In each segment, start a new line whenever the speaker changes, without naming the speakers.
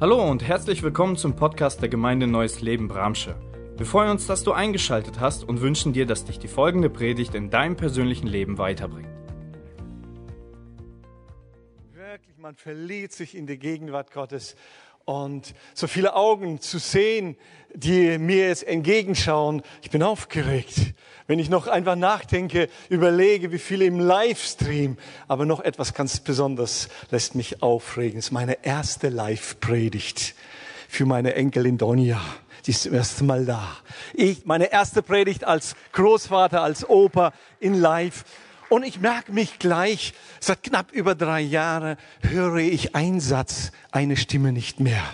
Hallo und herzlich willkommen zum Podcast der Gemeinde Neues Leben Bramsche. Wir freuen uns, dass du eingeschaltet hast und wünschen dir, dass dich die folgende Predigt in deinem persönlichen Leben weiterbringt.
Wirklich, man verliert sich in die Gegenwart Gottes und so viele Augen zu sehen, die mir jetzt entgegenschauen. Ich bin aufgeregt. Wenn ich noch einfach nachdenke, überlege, wie viele im Livestream, aber noch etwas ganz Besonderes lässt mich aufregen. Es ist meine erste Live-Predigt für meine Enkelin Donja. Die ist zum ersten Mal da. Ich, meine erste Predigt als Großvater, als Opa in Live. Und ich merke mich gleich, seit knapp über drei Jahren höre ich einen Satz, eine Stimme nicht mehr.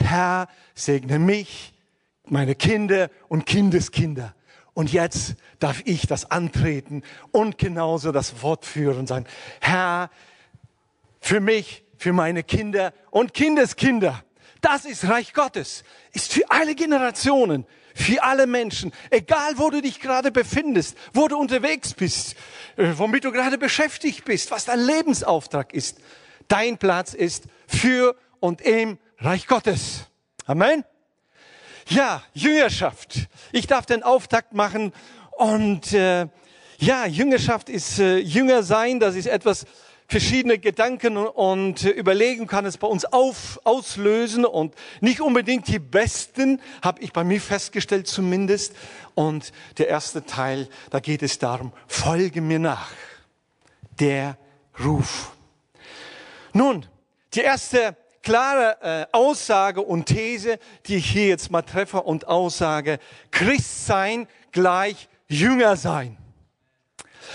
Herr, segne mich, meine Kinder und Kindeskinder. Und jetzt darf ich das antreten und genauso das Wort führen und sagen, Herr, für mich, für meine Kinder und Kindeskinder. Das ist Reich Gottes. Ist für alle Generationen, für alle Menschen. Egal, wo du dich gerade befindest, wo du unterwegs bist, äh, womit du gerade beschäftigt bist, was dein Lebensauftrag ist. Dein Platz ist für und im Reich Gottes. Amen. Ja, Jüngerschaft. Ich darf den Auftakt machen und äh, ja, Jüngerschaft ist äh, Jünger sein. Das ist etwas verschiedene Gedanken und Überlegen kann es bei uns auf, auslösen und nicht unbedingt die besten, habe ich bei mir festgestellt zumindest. Und der erste Teil, da geht es darum, folge mir nach. Der Ruf. Nun, die erste klare äh, Aussage und These, die ich hier jetzt mal treffe und aussage, Christ sein gleich Jünger sein.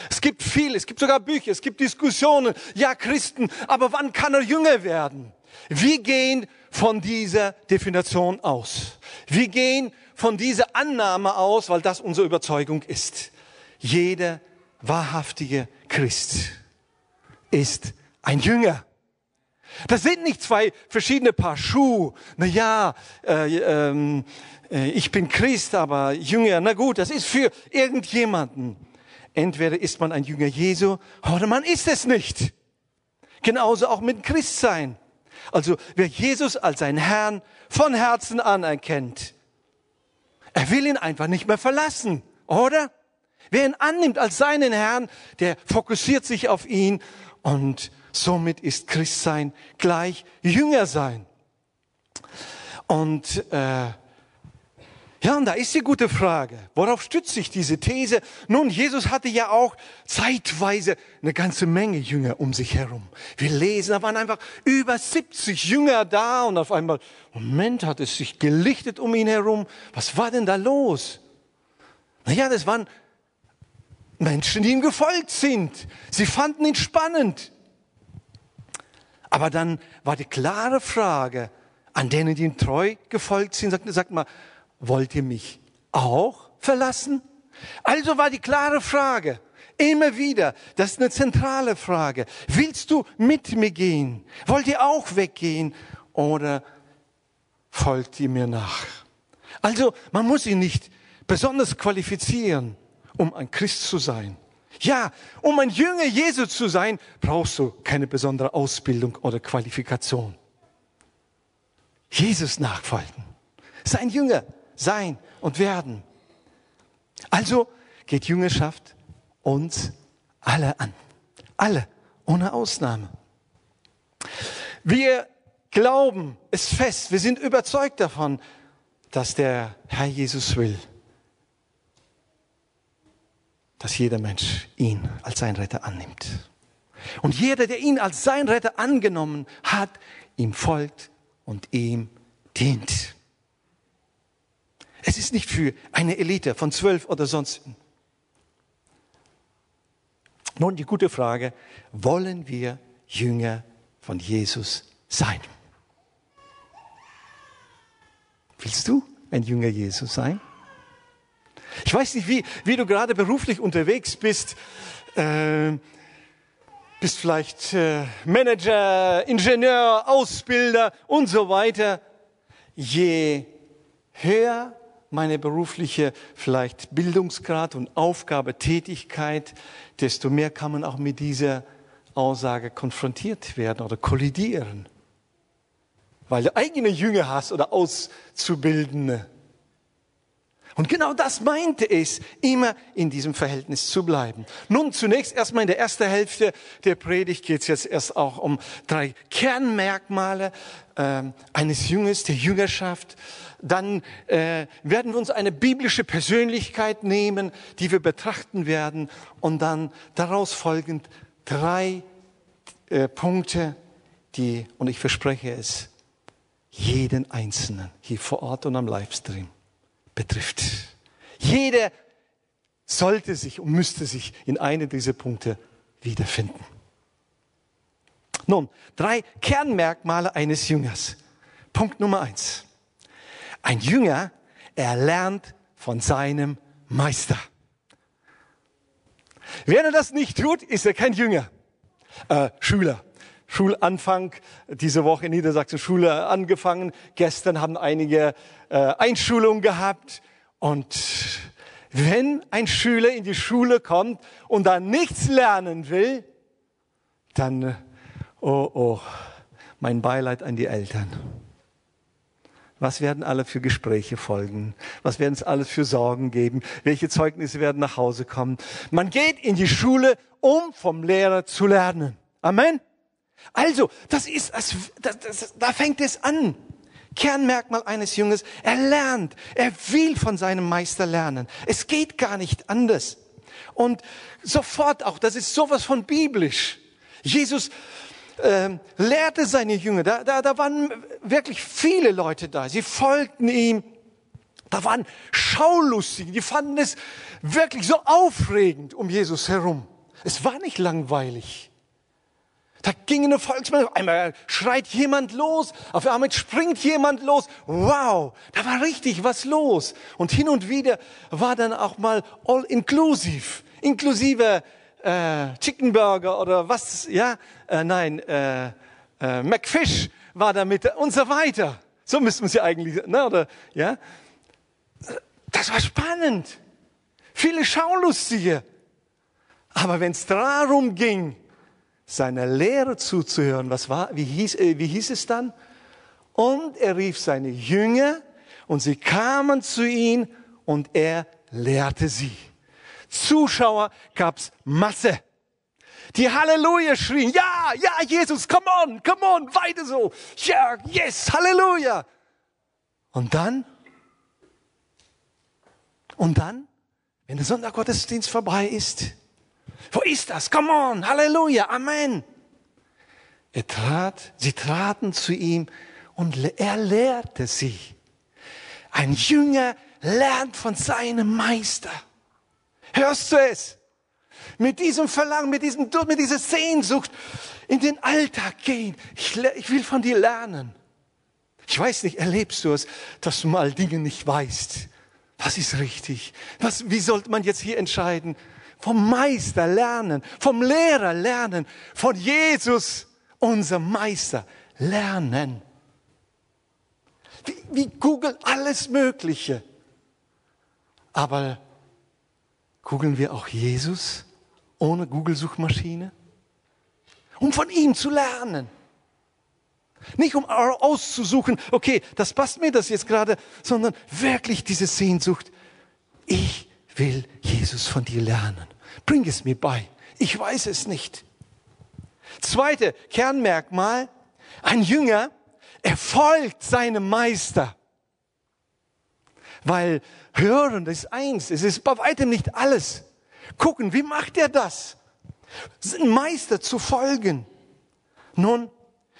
Es gibt viel, es gibt sogar Bücher, es gibt Diskussionen. Ja, Christen, aber wann kann er Jünger werden? Wir gehen von dieser Definition aus. Wir gehen von dieser Annahme aus, weil das unsere Überzeugung ist. Jeder wahrhaftige Christ ist ein Jünger. Das sind nicht zwei verschiedene Paar Schuhe. Na ja, äh, ähm, äh, ich bin Christ, aber Jünger. Na gut, das ist für irgendjemanden. Entweder ist man ein Jünger Jesu oder man ist es nicht. Genauso auch mit Christsein. Also wer Jesus als seinen Herrn von Herzen anerkennt, er will ihn einfach nicht mehr verlassen, oder? Wer ihn annimmt als seinen Herrn, der fokussiert sich auf ihn und Somit ist Christsein gleich Jünger sein. Und äh, ja, und da ist die gute Frage. Worauf stützt sich diese These? Nun, Jesus hatte ja auch zeitweise eine ganze Menge Jünger um sich herum. Wir lesen, da waren einfach über 70 Jünger da und auf einmal, Moment, hat es sich gelichtet um ihn herum. Was war denn da los? Naja, das waren Menschen, die ihm gefolgt sind. Sie fanden ihn spannend. Aber dann war die klare Frage an denen, die ihm treu gefolgt sind, sagt, sagt mal, wollt ihr mich auch verlassen? Also war die klare Frage, immer wieder, das ist eine zentrale Frage. Willst du mit mir gehen? Wollt ihr auch weggehen? Oder folgt ihr mir nach? Also, man muss ihn nicht besonders qualifizieren, um ein Christ zu sein. Ja, um ein Jünger Jesu zu sein, brauchst du keine besondere Ausbildung oder Qualifikation. Jesus nachfolgen. Sein Jünger sein und werden. Also geht Jüngerschaft uns alle an. Alle, ohne Ausnahme. Wir glauben es fest, wir sind überzeugt davon, dass der Herr Jesus will, dass jeder Mensch ihn als sein Retter annimmt. Und jeder, der ihn als sein Retter angenommen hat, ihm folgt und ihm dient. Es ist nicht für eine Elite von zwölf oder sonst. Nun die gute Frage, wollen wir Jünger von Jesus sein? Willst du ein Jünger Jesus sein? Ich weiß nicht, wie, wie du gerade beruflich unterwegs bist. Äh, bist vielleicht äh, Manager, Ingenieur, Ausbilder und so weiter. Je höher meine berufliche vielleicht Bildungsgrad und Aufgabe, Tätigkeit, desto mehr kann man auch mit dieser Aussage konfrontiert werden oder kollidieren. weil du eigene Jünger hast oder Auszubildende. Und genau das meinte es, immer in diesem Verhältnis zu bleiben. Nun, zunächst erstmal in der ersten Hälfte der Predigt geht es jetzt erst auch um drei Kernmerkmale äh, eines Jünges, der Jüngerschaft. Dann äh, werden wir uns eine biblische Persönlichkeit nehmen, die wir betrachten werden. Und dann daraus folgend drei äh, Punkte, die, und ich verspreche es, jeden Einzelnen hier vor Ort und am Livestream betrifft. Jeder sollte sich und müsste sich in einem dieser Punkte wiederfinden. Nun, drei Kernmerkmale eines Jüngers. Punkt Nummer eins. Ein Jünger, er lernt von seinem Meister. Wer das nicht tut, ist er kein Jünger. Äh, Schüler. Schulanfang diese Woche in Niedersachsen Schule angefangen. Gestern haben einige äh, Einschulungen gehabt. Und wenn ein Schüler in die Schule kommt und da nichts lernen will, dann, äh, oh, oh, mein Beileid an die Eltern. Was werden alle für Gespräche folgen? Was werden es alles für Sorgen geben? Welche Zeugnisse werden nach Hause kommen? Man geht in die Schule, um vom Lehrer zu lernen. Amen. Also, das ist, das, das, da fängt es an. Kernmerkmal eines Jünges, er lernt, er will von seinem Meister lernen. Es geht gar nicht anders. Und sofort auch, das ist sowas von biblisch. Jesus äh, lehrte seine Jünger, da, da, da waren wirklich viele Leute da, sie folgten ihm. Da waren Schaulustige, die fanden es wirklich so aufregend um Jesus herum. Es war nicht langweilig. Da ging eine Volksmenge, einmal schreit jemand los, auf einmal springt jemand los. Wow, da war richtig was los. Und hin und wieder war dann auch mal all inclusive, inklusive äh, Chicken Burger oder was, ja, äh, nein, äh, äh, McFish war da mit und so weiter. So müssten sie eigentlich, ne, oder, ja. Das war spannend. Viele Schaulustige. Aber wenn es darum ging, seiner Lehre zuzuhören. Was war, wie hieß, äh, wie hieß es dann? Und er rief seine Jünger und sie kamen zu ihm und er lehrte sie. Zuschauer gab's Masse. Die Halleluja schrien, ja, ja, Jesus, come on, come on, weiter so. Ja, yes, Halleluja. Und dann, und dann, wenn der Sonntaggottesdienst vorbei ist, wo ist das? Come on, Halleluja, Amen. Er trat, sie traten zu ihm und er lehrte sie. Ein Jünger lernt von seinem Meister. Hörst du es? Mit diesem Verlangen, mit, diesem, mit dieser Sehnsucht in den Alltag gehen. Ich, ich will von dir lernen. Ich weiß nicht, erlebst du es, dass du mal Dinge nicht weißt? Was ist richtig? Was, wie sollte man jetzt hier entscheiden? Vom Meister lernen, vom Lehrer lernen, von Jesus, unserem Meister, lernen. Wie, wie Google alles Mögliche. Aber googeln wir auch Jesus ohne Google-Suchmaschine? Um von ihm zu lernen. Nicht um auszusuchen, okay, das passt mir das jetzt gerade, sondern wirklich diese Sehnsucht. Ich will Jesus von dir lernen. Bring es mir bei. Ich weiß es nicht. Zweite Kernmerkmal, ein Jünger, er folgt seinem Meister. Weil hören ist eins, es ist bei weitem nicht alles. Gucken, wie macht er das? Ein Meister zu folgen. Nun,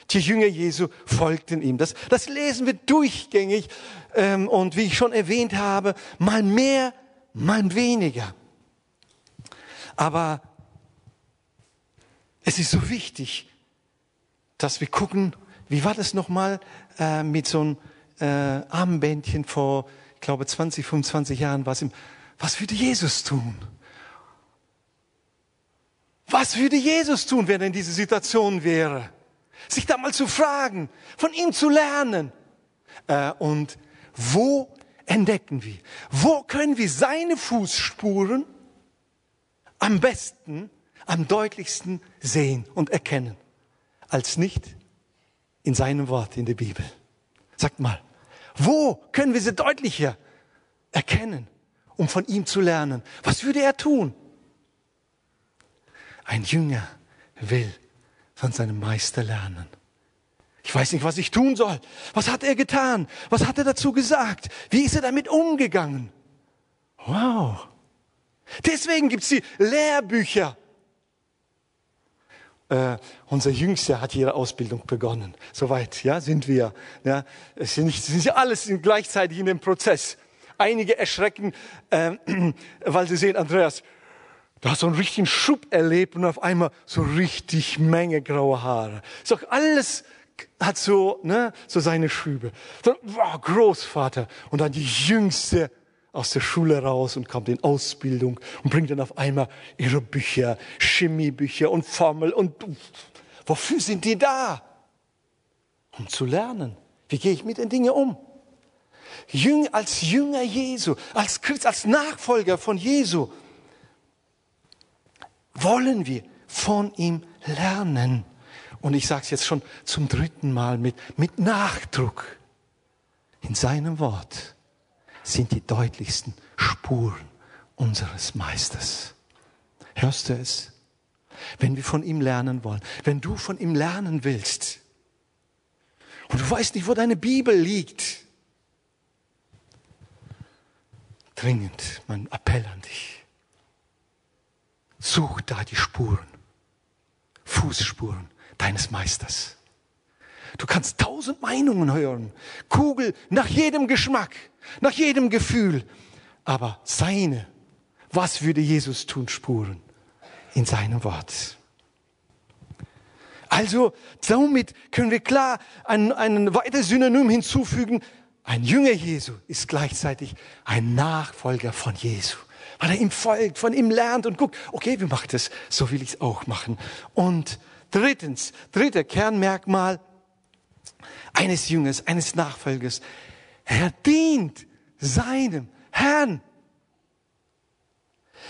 die Jünger Jesu folgten ihm. Das, das lesen wir durchgängig ähm, und wie ich schon erwähnt habe, mal mehr, mal weniger. Aber es ist so wichtig, dass wir gucken, wie war das nochmal äh, mit so einem äh, Armbändchen vor, ich glaube, 20, 25 Jahren, was, im, was würde Jesus tun? Was würde Jesus tun, wenn er in dieser Situation wäre? Sich da mal zu fragen, von ihm zu lernen. Äh, und wo entdecken wir? Wo können wir seine Fußspuren am besten, am deutlichsten sehen und erkennen, als nicht in seinem Wort in der Bibel. Sagt mal, wo können wir sie deutlicher erkennen, um von ihm zu lernen? Was würde er tun? Ein Jünger will von seinem Meister lernen. Ich weiß nicht, was ich tun soll. Was hat er getan? Was hat er dazu gesagt? Wie ist er damit umgegangen? Wow. Deswegen gibt's die Lehrbücher. Äh, unser Jüngster hat ihre Ausbildung begonnen. Soweit, ja, sind wir. Ja, es sind nicht, sind alles gleichzeitig in dem Prozess. Einige erschrecken, äh, weil sie sehen, Andreas, du hast so einen richtigen Schub erlebt und auf einmal so richtig Menge graue Haare. Ist alles hat so, ne, so seine Schübe. Dann, wow, Großvater. Und dann die Jüngste aus der Schule raus und kommt in Ausbildung und bringt dann auf einmal ihre Bücher, Chemiebücher und Formel und wofür sind die da? Um zu lernen. Wie gehe ich mit den Dingen um? Jüng, als Jünger Jesu, als Christ, als Nachfolger von Jesu, wollen wir von ihm lernen. Und ich sage es jetzt schon zum dritten Mal mit, mit Nachdruck. In seinem Wort sind die deutlichsten Spuren unseres Meisters. Hörst du es? Wenn wir von ihm lernen wollen, wenn du von ihm lernen willst und du weißt nicht, wo deine Bibel liegt, dringend mein Appell an dich. Such da die Spuren, Fußspuren deines Meisters. Du kannst tausend Meinungen hören, Kugel nach jedem Geschmack, nach jedem Gefühl, aber seine, was würde Jesus tun, Spuren in seinem Wort. Also, somit können wir klar ein, ein weiteres Synonym hinzufügen. Ein Jünger Jesu ist gleichzeitig ein Nachfolger von Jesu. Weil er ihm folgt, von ihm lernt und guckt, okay, wie macht das? So will ich es auch machen. Und drittens, dritter Kernmerkmal, eines Jüngers, eines Nachfolgers. Er dient seinem Herrn.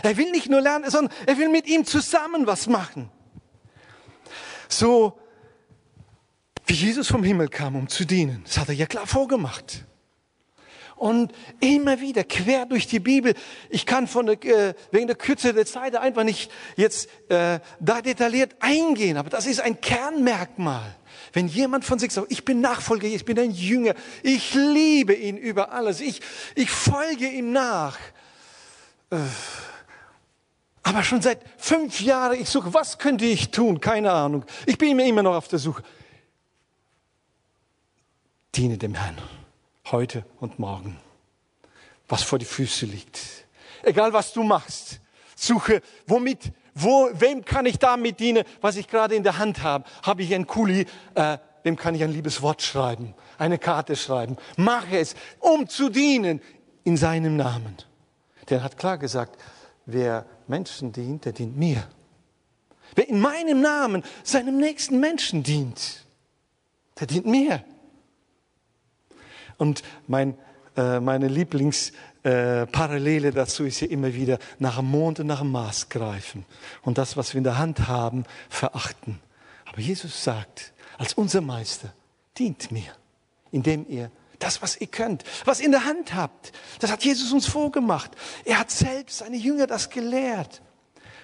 Er will nicht nur lernen, sondern er will mit ihm zusammen was machen. So wie Jesus vom Himmel kam, um zu dienen. Das hat er ja klar vorgemacht. Und immer wieder quer durch die Bibel. Ich kann von der, äh, wegen der Kürze der Zeit einfach nicht jetzt äh, da detailliert eingehen, aber das ist ein Kernmerkmal. Wenn jemand von sich sagt, ich bin Nachfolger, ich bin ein Jünger, ich liebe ihn über alles, ich, ich folge ihm nach. Äh, aber schon seit fünf Jahren, ich suche, was könnte ich tun? Keine Ahnung. Ich bin immer noch auf der Suche. Diene dem Herrn heute und morgen, was vor die Füße liegt. Egal was du machst, suche, womit, wo, wem kann ich damit dienen, was ich gerade in der Hand habe. Habe ich einen Kuli, äh, wem kann ich ein liebes Wort schreiben, eine Karte schreiben. Mache es, um zu dienen in seinem Namen. Der hat klar gesagt, wer Menschen dient, der dient mir. Wer in meinem Namen seinem nächsten Menschen dient, der dient mir. Und mein, äh, meine Lieblingsparallele äh, dazu ist ja immer wieder nach dem Mond und nach dem Mars greifen und das, was wir in der Hand haben, verachten. Aber Jesus sagt, als unser Meister, dient mir, indem ihr das, was ihr könnt, was ihr in der Hand habt, das hat Jesus uns vorgemacht. Er hat selbst seine Jünger das gelehrt.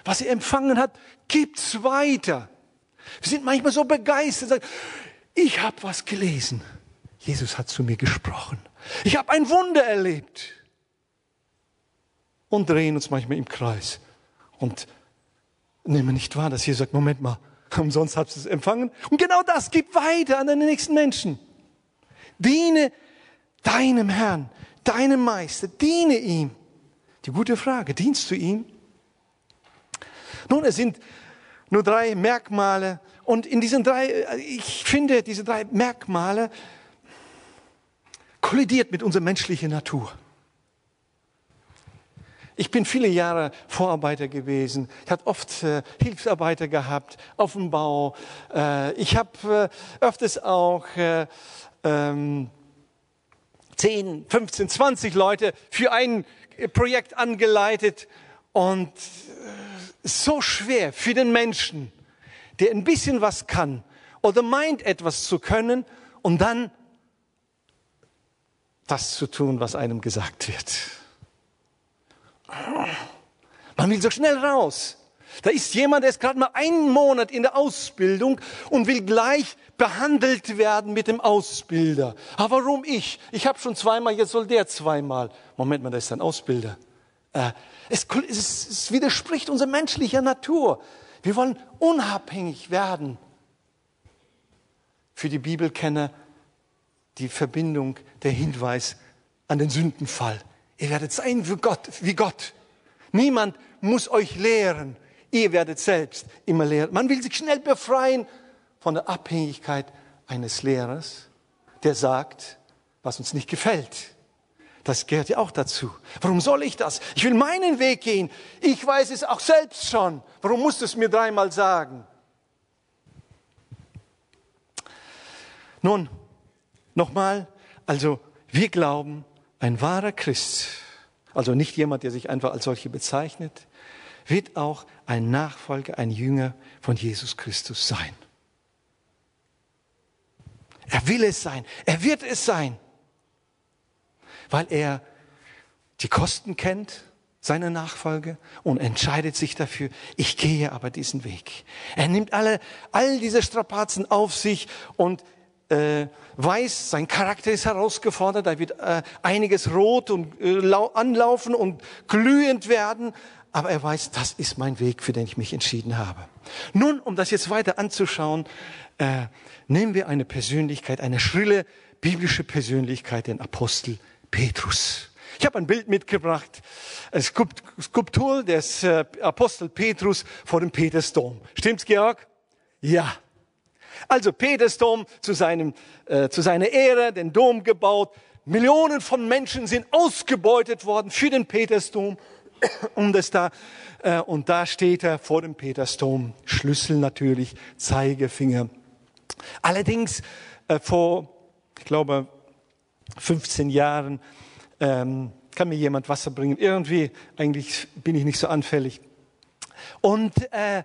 Was er empfangen hat, gibt's weiter. Wir sind manchmal so begeistert, sagen, ich habe was gelesen. Jesus hat zu mir gesprochen. Ich habe ein Wunder erlebt. Und drehen uns manchmal im Kreis und nehmen nicht wahr, dass Jesus sagt, Moment mal, umsonst habt ihr es empfangen. Und genau das gib weiter an deine nächsten Menschen. Diene deinem Herrn, deinem Meister, diene ihm. Die gute Frage, dienst du ihm? Nun, es sind nur drei Merkmale und in diesen drei, ich finde, diese drei Merkmale kollidiert mit unserer menschlichen Natur. Ich bin viele Jahre Vorarbeiter gewesen. Ich habe oft äh, Hilfsarbeiter gehabt auf dem Bau. Äh, ich habe äh, öfters auch äh, ähm, 10, 15, 20 Leute für ein Projekt angeleitet. Und äh, so schwer für den Menschen, der ein bisschen was kann oder meint etwas zu können und dann das zu tun, was einem gesagt wird. Man will so schnell raus. Da ist jemand, der ist gerade mal einen Monat in der Ausbildung und will gleich behandelt werden mit dem Ausbilder. Aber warum ich? Ich habe schon zweimal, jetzt soll der zweimal. Moment mal, da ist ein Ausbilder. Äh, es, es, es widerspricht unserer menschlicher Natur. Wir wollen unabhängig werden. Für die Bibelkenner die Verbindung, der Hinweis an den Sündenfall. Ihr werdet sein wie Gott, wie Gott. Niemand muss euch lehren. Ihr werdet selbst immer lehren. Man will sich schnell befreien von der Abhängigkeit eines Lehrers, der sagt, was uns nicht gefällt. Das gehört ja auch dazu. Warum soll ich das? Ich will meinen Weg gehen. Ich weiß es auch selbst schon. Warum musst du es mir dreimal sagen? Nun, nochmal, also wir glauben, ein wahrer Christ, also nicht jemand, der sich einfach als solche bezeichnet, wird auch ein Nachfolger, ein Jünger von Jesus Christus sein. Er will es sein, er wird es sein, weil er die Kosten kennt, seine Nachfolge und entscheidet sich dafür, ich gehe aber diesen Weg. Er nimmt alle, all diese Strapazen auf sich und äh, weiß, sein Charakter ist herausgefordert, da wird äh, einiges rot und äh, anlaufen und glühend werden, aber er weiß, das ist mein Weg, für den ich mich entschieden habe. Nun, um das jetzt weiter anzuschauen, äh, nehmen wir eine Persönlichkeit, eine schrille biblische Persönlichkeit, den Apostel Petrus. Ich habe ein Bild mitgebracht, eine Skulptur des äh, Apostel Petrus vor dem Petersdom. Stimmt's, Georg? Ja. Also Petersdom zu, seinem, äh, zu seiner Ehre, den Dom gebaut. Millionen von Menschen sind ausgebeutet worden für den Petersdom um das da, äh, und da steht er vor dem Petersdom. Schlüssel natürlich, Zeigefinger. Allerdings äh, vor, ich glaube, 15 Jahren ähm, kann mir jemand Wasser bringen. Irgendwie, eigentlich bin ich nicht so anfällig. Und äh,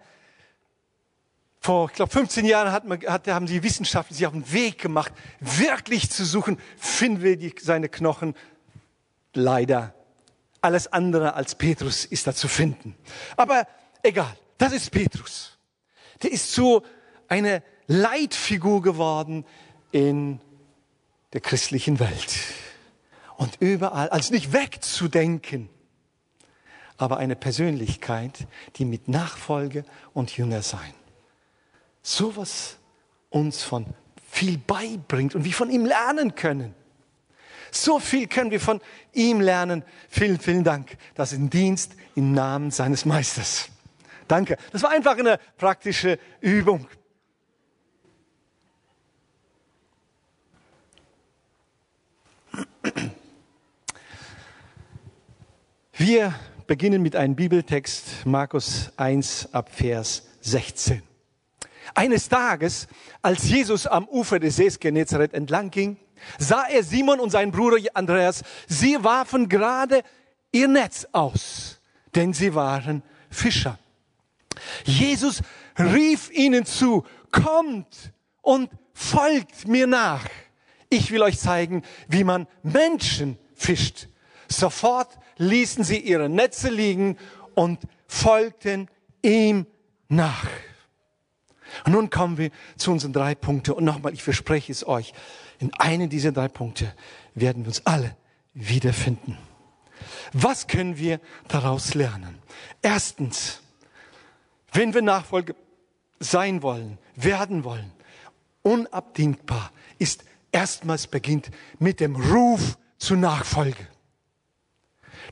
vor, ich glaube, 15 Jahren hat man, hat, haben die Wissenschaftler sich auf den Weg gemacht, wirklich zu suchen, finden wir die, seine Knochen. Leider alles andere als Petrus ist da zu finden. Aber egal, das ist Petrus. Der ist so eine Leitfigur geworden in der christlichen Welt. Und überall, als nicht wegzudenken, aber eine Persönlichkeit, die mit Nachfolge und Jünger sein. Sowas uns von viel beibringt und wir von ihm lernen können. So viel können wir von ihm lernen. Vielen, vielen Dank. Das ist ein Dienst im Namen seines Meisters. Danke. Das war einfach eine praktische Übung. Wir beginnen mit einem Bibeltext, Markus 1 ab Vers 16. Eines Tages, als Jesus am Ufer des Sees Genezareth entlang ging, sah er Simon und seinen Bruder Andreas. Sie warfen gerade ihr Netz aus, denn sie waren Fischer. Jesus rief ihnen zu, kommt und folgt mir nach. Ich will euch zeigen, wie man Menschen fischt. Sofort ließen sie ihre Netze liegen und folgten ihm nach. Und nun kommen wir zu unseren drei Punkten. Und nochmal, ich verspreche es euch, in einem dieser drei Punkte werden wir uns alle wiederfinden. Was können wir daraus lernen? Erstens, wenn wir Nachfolge sein wollen, werden wollen, unabdingbar ist erstmals beginnt mit dem Ruf zur Nachfolge.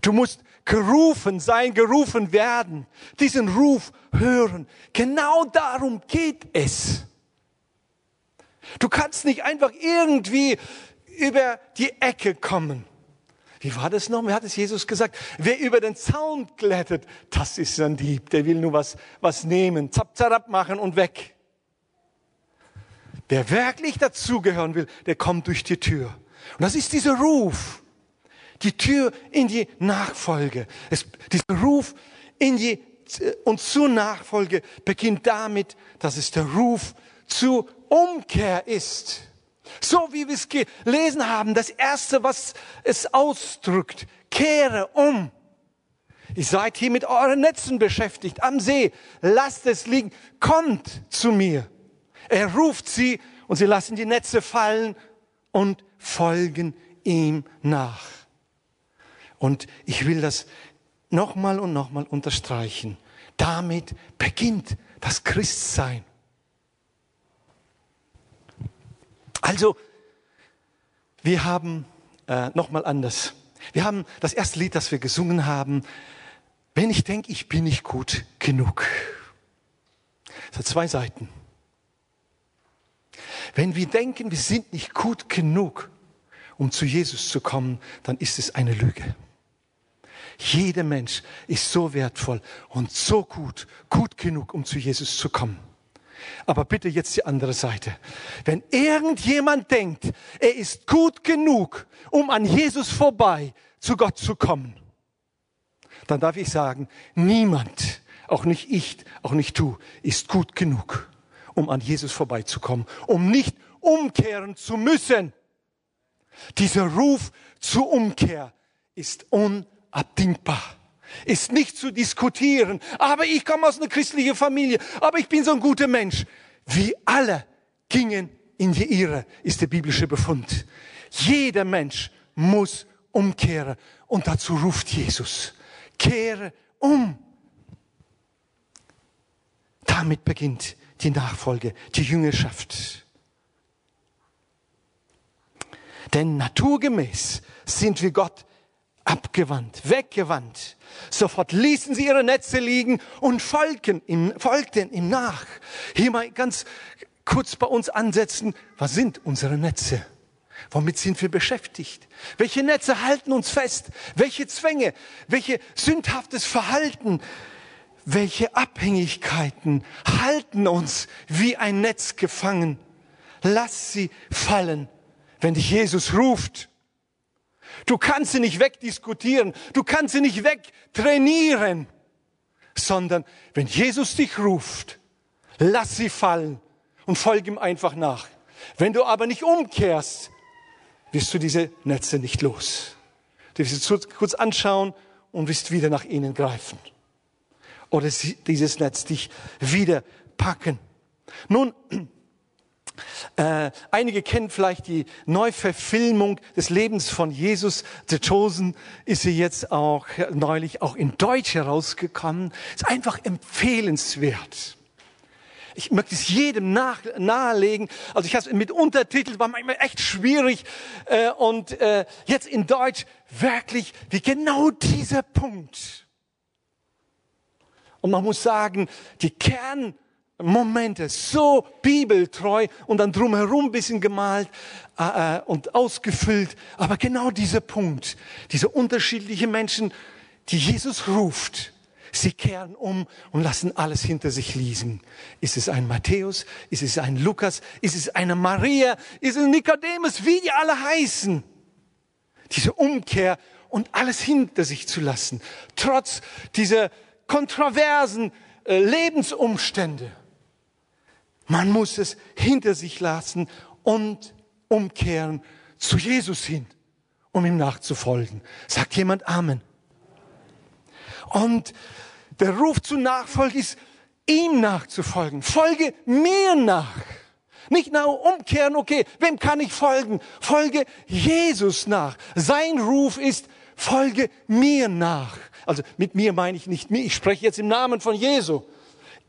Du musst gerufen sein, gerufen werden, diesen Ruf hören. Genau darum geht es. Du kannst nicht einfach irgendwie über die Ecke kommen. Wie war das noch? Wie hat es Jesus gesagt? Wer über den Zaun klettert, das ist ein Dieb. Der will nur was, was nehmen, zap, zarab machen und weg. Wer wirklich dazugehören will, der kommt durch die Tür. Und das ist dieser Ruf. Die Tür in die Nachfolge. Es, dieser Ruf in die und zur Nachfolge beginnt damit, dass es der Ruf zur Umkehr ist. So wie wir es gelesen haben, das Erste, was es ausdrückt, kehre um. Ihr seid hier mit euren Netzen beschäftigt am See. Lasst es liegen. Kommt zu mir. Er ruft sie und sie lassen die Netze fallen und folgen ihm nach. Und ich will das nochmal und nochmal unterstreichen. Damit beginnt das Christsein. Also, wir haben äh, nochmal anders. Wir haben das erste Lied, das wir gesungen haben, wenn ich denke, ich bin nicht gut genug. Es hat zwei Seiten. Wenn wir denken, wir sind nicht gut genug, um zu Jesus zu kommen, dann ist es eine Lüge. Jeder Mensch ist so wertvoll und so gut, gut genug, um zu Jesus zu kommen. Aber bitte jetzt die andere Seite. Wenn irgendjemand denkt, er ist gut genug, um an Jesus vorbei zu Gott zu kommen, dann darf ich sagen, niemand, auch nicht ich, auch nicht du, ist gut genug, um an Jesus vorbeizukommen, um nicht umkehren zu müssen. Dieser Ruf zur Umkehr ist unabdingbar. Ist nicht zu diskutieren. Aber ich komme aus einer christlichen Familie. Aber ich bin so ein guter Mensch. Wir alle gingen in die Irre, ist der biblische Befund. Jeder Mensch muss umkehren. Und dazu ruft Jesus kehre um. Damit beginnt die Nachfolge, die Jüngerschaft. Denn naturgemäß sind wir Gott abgewandt, weggewandt. Sofort ließen sie ihre Netze liegen und folgten ihm, folgten ihm nach. Hier mal ganz kurz bei uns ansetzen. Was sind unsere Netze? Womit sind wir beschäftigt? Welche Netze halten uns fest? Welche Zwänge? Welche sündhaftes Verhalten? Welche Abhängigkeiten halten uns wie ein Netz gefangen? Lass sie fallen, wenn dich Jesus ruft. Du kannst sie nicht wegdiskutieren, du kannst sie nicht wegtrainieren, sondern wenn Jesus dich ruft, lass sie fallen und folge ihm einfach nach. Wenn du aber nicht umkehrst, wirst du diese Netze nicht los. Du wirst sie kurz anschauen und wirst wieder nach ihnen greifen. Oder dieses Netz dich wieder packen. Nun, äh, einige kennen vielleicht die Neuverfilmung des Lebens von Jesus. The Chosen ist sie jetzt auch neulich auch in Deutsch herausgekommen. Ist einfach empfehlenswert. Ich möchte es jedem nach, nahelegen. Also ich habe es mit Untertitel, war manchmal echt schwierig. Äh, und äh, jetzt in Deutsch wirklich wie genau dieser Punkt. Und man muss sagen, die Kernmomente so bibeltreu und dann drumherum ein bisschen gemalt äh, äh, und ausgefüllt. Aber genau dieser Punkt, diese unterschiedlichen Menschen, die Jesus ruft, Sie kehren um und lassen alles hinter sich liegen. Ist es ein Matthäus? Ist es ein Lukas? Ist es eine Maria? Ist es Nikodemus? Wie die alle heißen. Diese Umkehr und alles hinter sich zu lassen. Trotz dieser kontroversen äh, Lebensumstände. Man muss es hinter sich lassen und umkehren zu Jesus hin, um ihm nachzufolgen. Sagt jemand Amen. Und der Ruf zu Nachfolge ist, ihm nachzufolgen. Folge mir nach. Nicht nur umkehren, okay, wem kann ich folgen? Folge Jesus nach. Sein Ruf ist, folge mir nach. Also mit mir meine ich nicht mir, ich spreche jetzt im Namen von Jesu.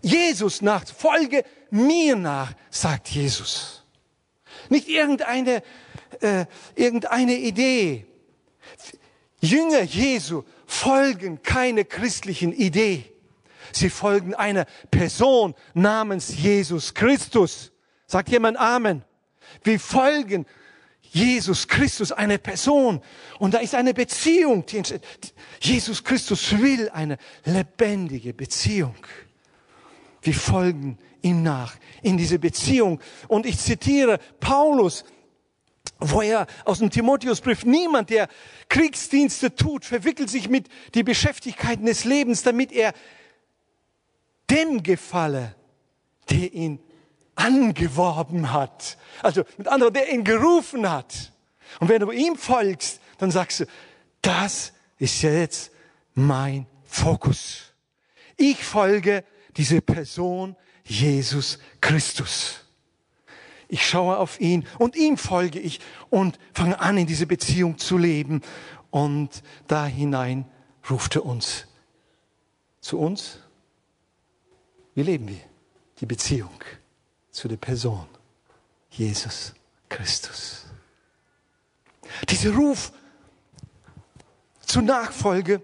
Jesus nach, folge mir nach, sagt Jesus. Nicht irgendeine, äh, irgendeine Idee. Jünger Jesu folgen keine christlichen Idee. Sie folgen einer Person namens Jesus Christus. Sagt jemand Amen? Wir folgen Jesus Christus, eine Person. Und da ist eine Beziehung. Jesus Christus will eine lebendige Beziehung. Wir folgen ihm nach in diese Beziehung. Und ich zitiere Paulus, wo er aus dem Timotheusbrief, niemand, der Kriegsdienste tut, verwickelt sich mit die Beschäftigkeiten des Lebens, damit er dem gefalle, der ihn angeworben hat. Also mit anderen, der ihn gerufen hat. Und wenn du ihm folgst, dann sagst du, das ist jetzt mein Fokus. Ich folge diese Person Jesus Christus. Ich schaue auf ihn und ihm folge ich und fange an, in diese Beziehung zu leben. Und da hinein ruft er uns. Zu uns? Wie leben wir? Die Beziehung zu der Person Jesus Christus. Dieser Ruf zur Nachfolge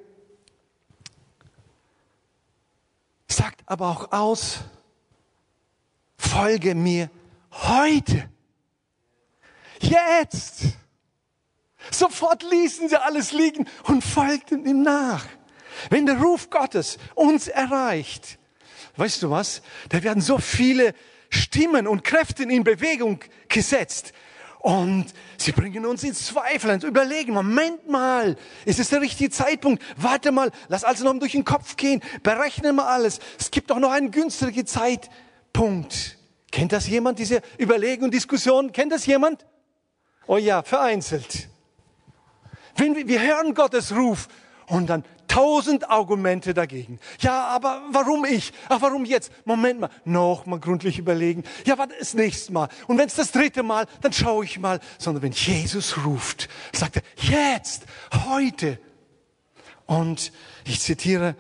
sagt aber auch aus, folge mir heute, jetzt. Sofort ließen sie alles liegen und folgten ihm nach. Wenn der Ruf Gottes uns erreicht, weißt du was? Da werden so viele Stimmen und Kräfte in Bewegung gesetzt. Und sie bringen uns ins Zweifel, ins Überlegen. Moment mal, ist es der richtige Zeitpunkt? Warte mal, lass alles noch durch den Kopf gehen. Berechne mal alles. Es gibt doch noch einen günstigen Zeitpunkt. Kennt das jemand, diese Überlegung, Diskussion? Kennt das jemand? Oh ja, vereinzelt. Wenn wir, wir hören Gottes Ruf und dann tausend Argumente dagegen. Ja, aber warum ich? Ach, warum jetzt? Moment mal, noch mal gründlich überlegen. Ja, was ist nächstes Mal? Und wenn es das dritte Mal, dann schaue ich mal. Sondern wenn Jesus ruft, sagt er, jetzt, heute. Und ich zitiere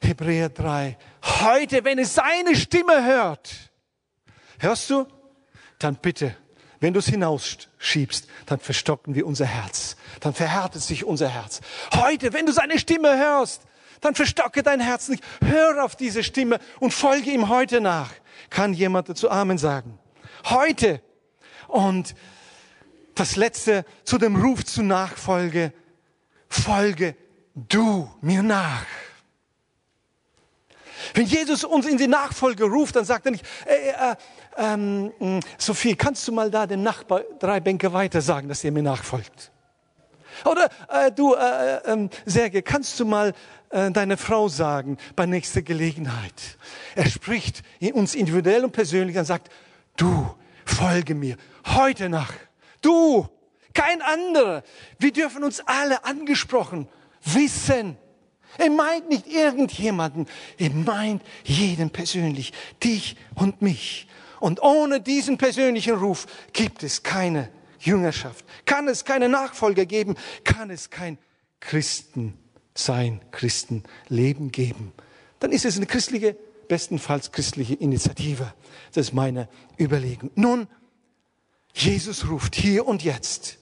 Hebräer 3. Heute, wenn es seine Stimme hört, hörst du? Dann bitte wenn du es hinausschiebst, dann verstocken wir unser Herz. Dann verhärtet sich unser Herz. Heute, wenn du seine Stimme hörst, dann verstocke dein Herz nicht. Hör auf diese Stimme und folge ihm heute nach. Kann jemand dazu Amen sagen? Heute. Und das letzte zu dem Ruf zu Nachfolge. Folge du mir nach. Wenn Jesus uns in die Nachfolge ruft, dann sagt er nicht, äh, äh, ähm, Sophie, kannst du mal da dem Nachbar drei Bänke weiter sagen, dass er mir nachfolgt? Oder äh, du, äh, äh, Serge, kannst du mal äh, deine Frau sagen bei nächster Gelegenheit? Er spricht uns individuell und persönlich und sagt, du, folge mir heute nach. Du, kein anderer. Wir dürfen uns alle angesprochen wissen. Er meint nicht irgendjemanden, er meint jeden persönlich, dich und mich. Und ohne diesen persönlichen Ruf gibt es keine Jüngerschaft, kann es keine Nachfolger geben, kann es kein Christensein, Christenleben geben. Dann ist es eine christliche, bestenfalls christliche Initiative. Das ist meine Überlegung. Nun, Jesus ruft hier und jetzt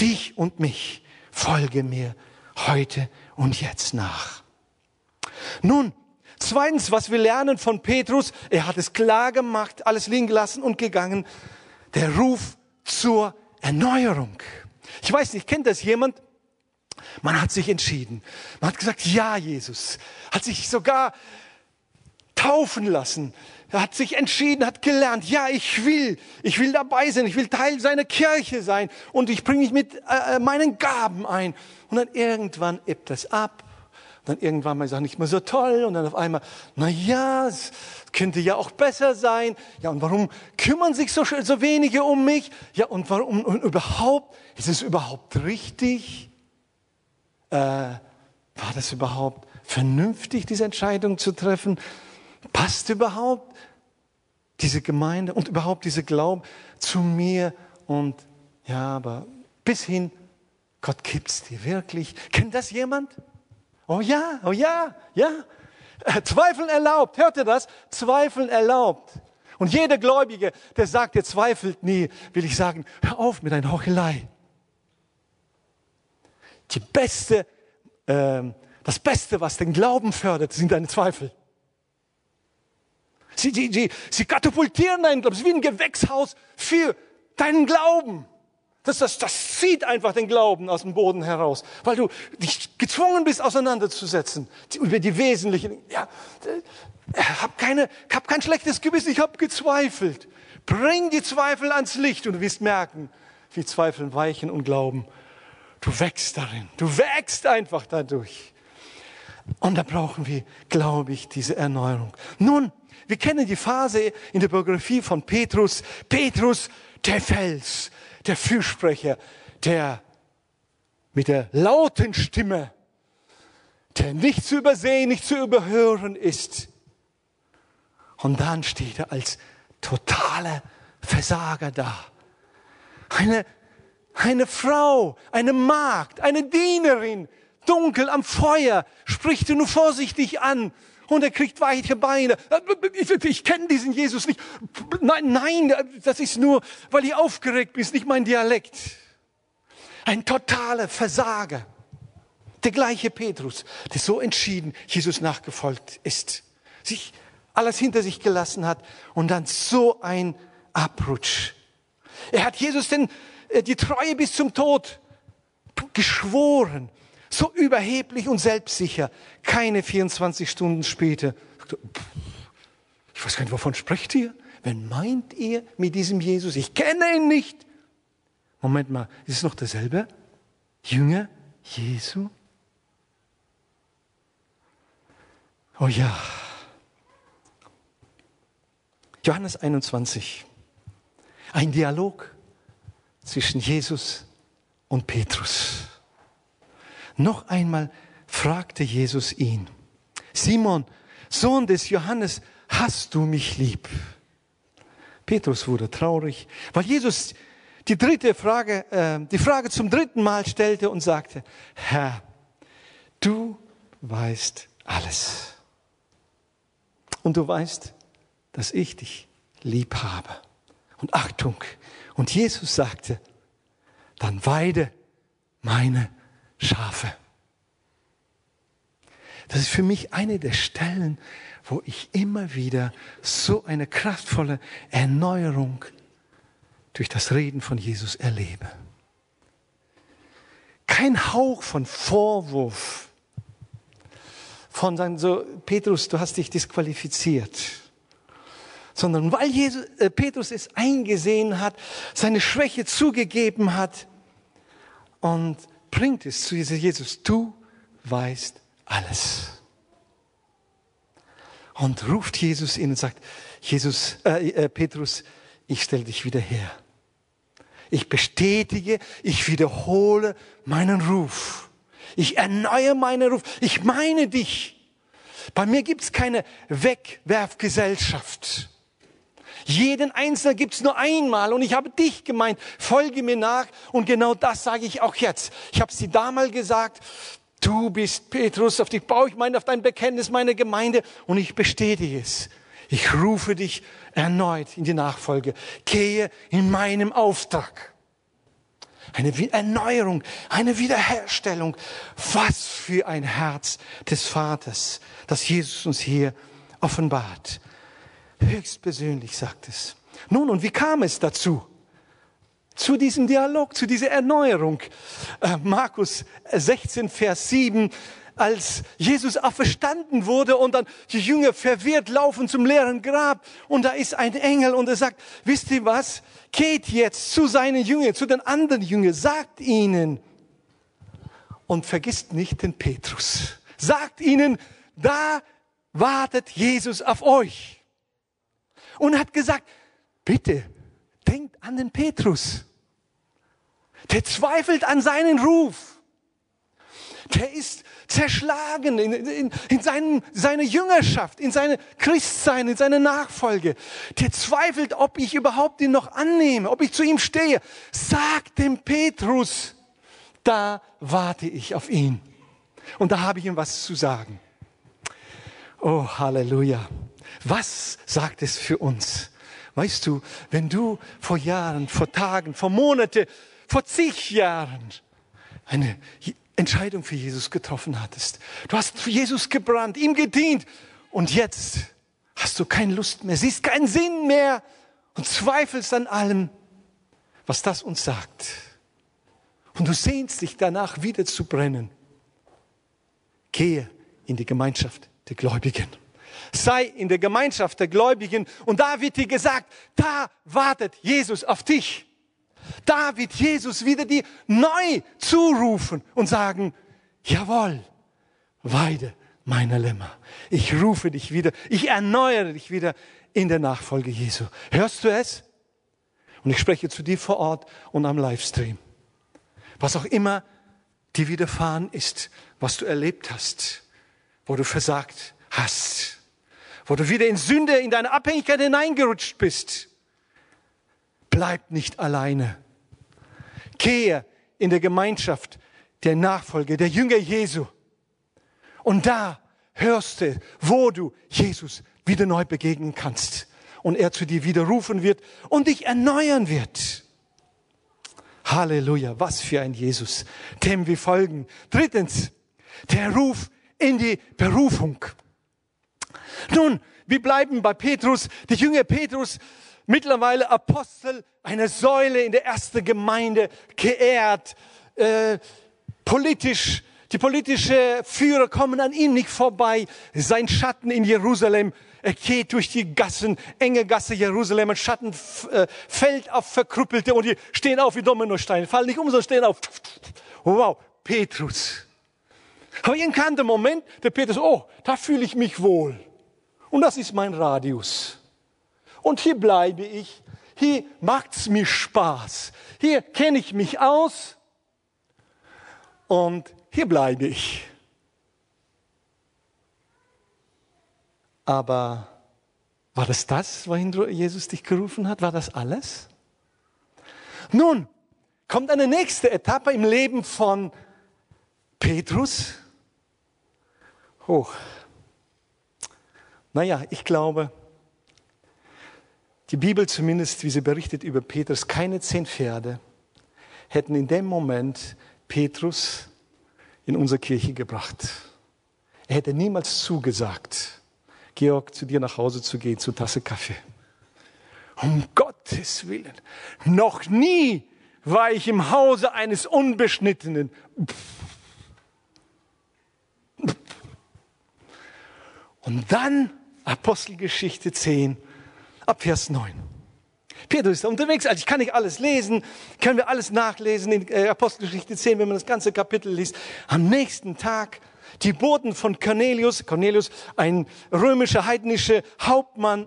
dich und mich, folge mir heute und jetzt nach. Nun, zweitens, was wir lernen von Petrus, er hat es klar gemacht, alles liegen gelassen und gegangen. Der Ruf zur Erneuerung. Ich weiß nicht, kennt das jemand? Man hat sich entschieden. Man hat gesagt, ja, Jesus. Hat sich sogar taufen lassen. Er hat sich entschieden, hat gelernt, ja, ich will, ich will dabei sein, ich will Teil seiner Kirche sein und ich bringe mich mit äh, äh meinen Gaben ein. Und dann irgendwann ebbt das ab. Und dann irgendwann mal auch nicht mehr so toll. Und dann auf einmal, na ja, es könnte ja auch besser sein. Ja, und warum kümmern sich so, so wenige um mich? Ja, und warum, und überhaupt, ist es überhaupt richtig? Äh, war das überhaupt vernünftig, diese Entscheidung zu treffen? Passt überhaupt diese Gemeinde und überhaupt diese Glauben zu mir? Und ja, aber bis hin, Gott gibt's dir wirklich. Kennt das jemand? Oh ja, oh ja, ja. Äh, Zweifeln erlaubt. Hört ihr das? Zweifeln erlaubt. Und jeder Gläubige, der sagt, er zweifelt nie, will ich sagen, hör auf mit deiner Heuchelei. Die beste, äh, das Beste, was den Glauben fördert, sind deine Zweifel. Sie, sie, sie, sie katapultieren deinen Glauben. Es ist wie ein Gewächshaus für deinen Glauben. Das, das, das zieht einfach den Glauben aus dem Boden heraus, weil du dich gezwungen bist, auseinanderzusetzen über die wesentlichen. Ja, äh, hab keine, hab kein schlechtes Gewissen, ich habe gezweifelt. Bring die Zweifel ans Licht und du wirst merken, wie Zweifeln weichen und glauben. Du wächst darin, du wächst einfach dadurch. Und da brauchen wir, glaube ich, diese Erneuerung. Nun, wir kennen die Phase in der Biografie von Petrus. Petrus, der Fels, der Fürsprecher, der mit der lauten Stimme, der nicht zu übersehen, nicht zu überhören ist. Und dann steht er als totaler Versager da. Eine, eine Frau, eine Magd, eine Dienerin, dunkel am Feuer, spricht er nur vorsichtig an und er kriegt weiche Beine. Ich, ich kenne diesen Jesus nicht. Nein, nein, das ist nur, weil ich aufgeregt bin, ist nicht mein Dialekt. Ein totaler Versager. Der gleiche Petrus, der so entschieden Jesus nachgefolgt ist, sich alles hinter sich gelassen hat und dann so ein Abrutsch. Er hat Jesus denn äh, die Treue bis zum Tod geschworen so überheblich und selbstsicher. Keine 24 Stunden später. Ich weiß gar nicht, wovon spricht ihr? Wen meint ihr mit diesem Jesus? Ich kenne ihn nicht. Moment mal, ist es noch derselbe? Jünger Jesu? Oh ja. Johannes 21. Ein Dialog zwischen Jesus und Petrus. Noch einmal fragte Jesus ihn, Simon, Sohn des Johannes, hast du mich lieb? Petrus wurde traurig, weil Jesus die dritte Frage, äh, die Frage zum dritten Mal stellte und sagte, Herr, du weißt alles. Und du weißt, dass ich dich lieb habe. Und Achtung. Und Jesus sagte, dann weide meine Schafe. Das ist für mich eine der Stellen, wo ich immer wieder so eine kraftvolle Erneuerung durch das Reden von Jesus erlebe. Kein Hauch von Vorwurf, von sagen so, Petrus, du hast dich disqualifiziert, sondern weil Jesus, äh, Petrus es eingesehen hat, seine Schwäche zugegeben hat und bringt es zu Jesus, du weißt alles. Und ruft Jesus ihn und sagt, Jesus, äh, äh, Petrus, ich stelle dich wieder her. Ich bestätige, ich wiederhole meinen Ruf. Ich erneuere meinen Ruf. Ich meine dich. Bei mir gibt es keine Wegwerfgesellschaft. Jeden Einzelnen gibt's nur einmal und ich habe dich gemeint, folge mir nach und genau das sage ich auch jetzt. Ich habe sie damals gesagt, du bist Petrus, auf dich baue ich mein, auf dein Bekenntnis meine Gemeinde und ich bestätige es. Ich rufe dich erneut in die Nachfolge. Gehe in meinem Auftrag. Eine Erneuerung, eine Wiederherstellung. Was für ein Herz des Vaters, das Jesus uns hier offenbart. Höchstpersönlich sagt es. Nun, und wie kam es dazu? Zu diesem Dialog, zu dieser Erneuerung. Äh, Markus 16, Vers 7 als Jesus auferstanden wurde und dann die Jünger verwirrt laufen zum leeren Grab und da ist ein Engel und er sagt, wisst ihr was? Geht jetzt zu seinen Jüngern, zu den anderen Jüngern, sagt ihnen und vergisst nicht den Petrus. Sagt ihnen, da wartet Jesus auf euch und hat gesagt, bitte, denkt an den Petrus. Der zweifelt an seinen Ruf. Der ist zerschlagen in, in, in seinen, seine Jüngerschaft, in seine Christsein, in seine Nachfolge. Der zweifelt, ob ich überhaupt ihn noch annehme, ob ich zu ihm stehe. Sag dem Petrus, da warte ich auf ihn. Und da habe ich ihm was zu sagen. Oh, Halleluja. Was sagt es für uns? Weißt du, wenn du vor Jahren, vor Tagen, vor Monate, vor zig Jahren eine Entscheidung für Jesus getroffen hattest, du hast für Jesus gebrannt, ihm gedient und jetzt hast du keine Lust mehr, siehst keinen Sinn mehr und zweifelst an allem, was das uns sagt. Und du sehnst dich danach wieder zu brennen. Gehe in die Gemeinschaft der Gläubigen sei in der Gemeinschaft der Gläubigen. Und da wird dir gesagt, da wartet Jesus auf dich. Da wird Jesus wieder dir neu zurufen und sagen, jawohl, weide meiner Lämmer. Ich rufe dich wieder, ich erneuere dich wieder in der Nachfolge Jesu. Hörst du es? Und ich spreche zu dir vor Ort und am Livestream. Was auch immer dir widerfahren ist, was du erlebt hast, wo du versagt hast, wo du wieder in Sünde, in deine Abhängigkeit hineingerutscht bist, bleib nicht alleine. Gehe in der Gemeinschaft der Nachfolge, der Jünger Jesu. Und da hörst du, wo du Jesus wieder neu begegnen kannst und er zu dir wieder rufen wird und dich erneuern wird. Halleluja, was für ein Jesus, dem wir folgen. Drittens, der Ruf in die Berufung. Nun, wir bleiben bei Petrus. Der Jünger Petrus, mittlerweile Apostel, eine Säule in der ersten Gemeinde, geehrt, äh, politisch. Die politische Führer kommen an ihm nicht vorbei. Sein Schatten in Jerusalem er geht durch die Gassen, enge Gasse Jerusalem, und Schatten äh, fällt auf Verkrüppelte und die stehen auf wie Dominosteine, fallen nicht um, sondern stehen auf. Wow, Petrus. Aber irgendwann kam Moment, der Petrus, oh, da fühle ich mich wohl. Und das ist mein Radius. Und hier bleibe ich. Hier macht's mir Spaß. Hier kenne ich mich aus. Und hier bleibe ich. Aber war das das, wohin Jesus dich gerufen hat? War das alles? Nun, kommt eine nächste Etappe im Leben von Petrus. Oh. Naja, ich glaube, die Bibel zumindest, wie sie berichtet über Petrus, keine zehn Pferde hätten in dem Moment Petrus in unsere Kirche gebracht. Er hätte niemals zugesagt, Georg, zu dir nach Hause zu gehen, zu Tasse Kaffee. Um Gottes Willen. Noch nie war ich im Hause eines Unbeschnittenen. Und dann Apostelgeschichte 10, ab Vers 9. Petrus ist da unterwegs, also ich kann nicht alles lesen, können wir alles nachlesen in äh, Apostelgeschichte 10, wenn man das ganze Kapitel liest. Am nächsten Tag die Boten von Cornelius, Cornelius, ein römischer heidnischer Hauptmann,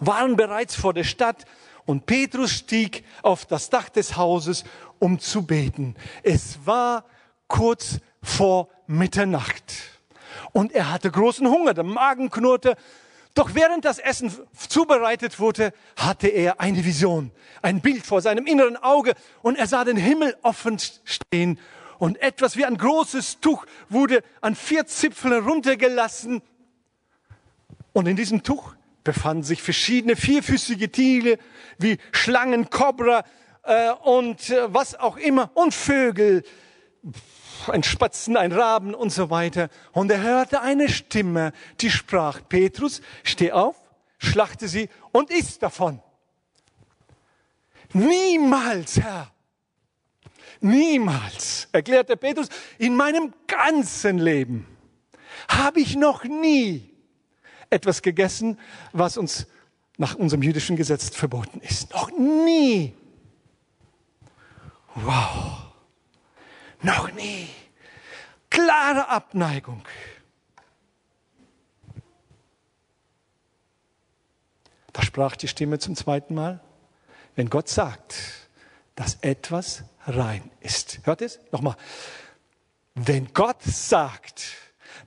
waren bereits vor der Stadt und Petrus stieg auf das Dach des Hauses, um zu beten. Es war kurz vor Mitternacht und er hatte großen Hunger, der Magen knurrte. Doch während das Essen zubereitet wurde, hatte er eine Vision, ein Bild vor seinem inneren Auge und er sah den Himmel offen stehen und etwas wie ein großes Tuch wurde an vier Zipfeln runtergelassen. Und in diesem Tuch befanden sich verschiedene vierfüßige Tiere wie Schlangen, Kobra äh, und äh, was auch immer und Vögel, ein Spatzen, ein Raben und so weiter. Und er hörte eine Stimme, die sprach, Petrus, steh auf, schlachte sie und iss davon. Niemals, Herr, Niemals, erklärte Petrus, in meinem ganzen Leben habe ich noch nie etwas gegessen, was uns nach unserem jüdischen Gesetz verboten ist. Noch nie. Wow. Noch nie. Klare Abneigung. Da sprach die Stimme zum zweiten Mal. Wenn Gott sagt, dass etwas rein ist. Hört es? Nochmal. Wenn Gott sagt,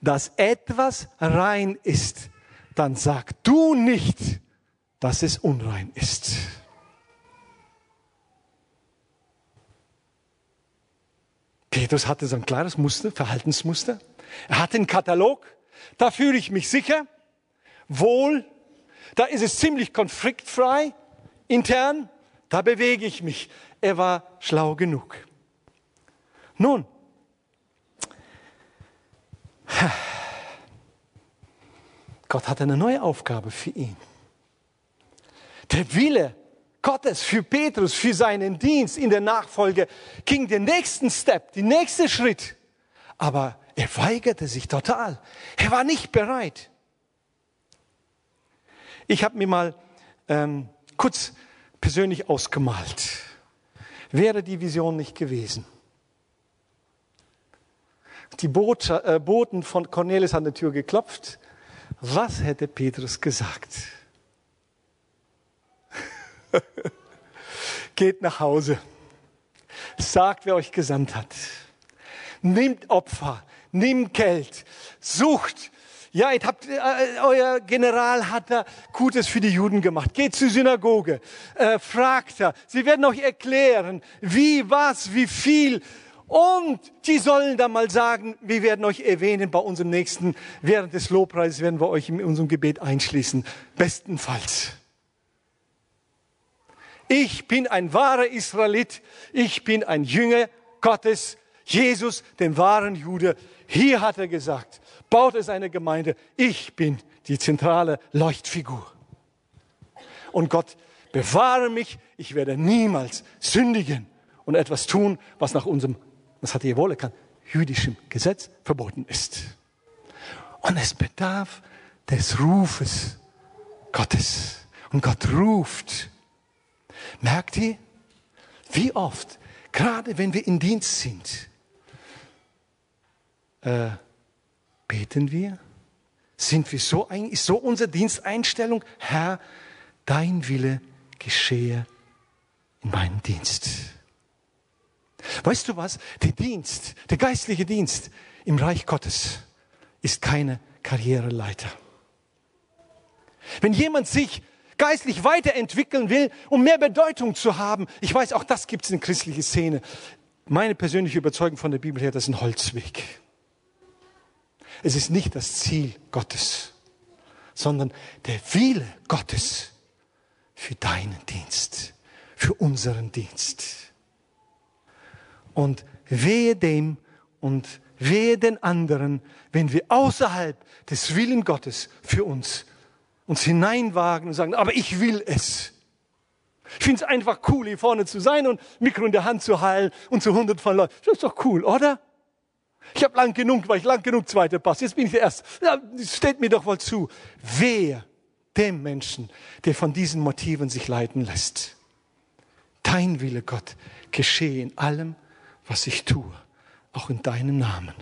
dass etwas rein ist, dann sag du nicht, dass es unrein ist. Petrus hatte so ein klares Muster, Verhaltensmuster. Er hatte einen Katalog. Da fühle ich mich sicher, wohl. Da ist es ziemlich konfliktfrei, intern. Da bewege ich mich er war schlau genug. Nun, Gott hat eine neue Aufgabe für ihn. Der Wille Gottes für Petrus, für seinen Dienst in der Nachfolge ging den nächsten Step, den nächsten Schritt. Aber er weigerte sich total. Er war nicht bereit. Ich habe mir mal ähm, kurz persönlich ausgemalt wäre die Vision nicht gewesen. Die äh, Boten von Cornelis an der Tür geklopft. Was hätte Petrus gesagt? Geht nach Hause. Sagt, wer euch gesandt hat. Nehmt Opfer, nehmt Geld, sucht. Ja, ihr habt, äh, euer General hat da Gutes für die Juden gemacht. Geht zur Synagoge, äh, fragt er. Sie werden euch erklären, wie, was, wie viel. Und die sollen dann mal sagen, wir werden euch erwähnen bei unserem nächsten, während des Lobpreises werden wir euch in unserem Gebet einschließen. Bestenfalls. Ich bin ein wahrer Israelit. Ich bin ein Jünger Gottes. Jesus, den wahren Jude. Hier hat er gesagt, baut es eine Gemeinde. Ich bin die zentrale Leuchtfigur. Und Gott bewahre mich. Ich werde niemals sündigen und etwas tun, was nach unserem, das hat ihr wohl kann, jüdischem Gesetz verboten ist. Und es bedarf des Rufes Gottes. Und Gott ruft Merkt ihr, wie oft, gerade wenn wir in Dienst sind, äh, beten wir? Sind wir so, ein, ist so unsere Diensteinstellung? Herr, dein Wille geschehe in meinem Dienst. Weißt du was? Der Dienst, der geistliche Dienst im Reich Gottes ist keine Karriereleiter. Wenn jemand sich geistlich weiterentwickeln will, um mehr Bedeutung zu haben. Ich weiß, auch das gibt es in christlicher Szene. Meine persönliche Überzeugung von der Bibel her, das ist ein Holzweg. Es ist nicht das Ziel Gottes, sondern der Wille Gottes für deinen Dienst, für unseren Dienst. Und wehe dem und wehe den anderen, wenn wir außerhalb des Willen Gottes für uns uns hineinwagen und sagen, aber ich will es. Ich finde es einfach cool, hier vorne zu sein und Mikro in der Hand zu halten und zu hundert von Leuten. Das ist doch cool, oder? Ich habe lang genug, weil ich lang genug zweiter Pass. Jetzt bin ich der Erste. Ja, steht mir doch wohl zu. Wer dem Menschen, der von diesen Motiven sich leiten lässt. Dein Wille, Gott, geschehe in allem, was ich tue, auch in deinem Namen.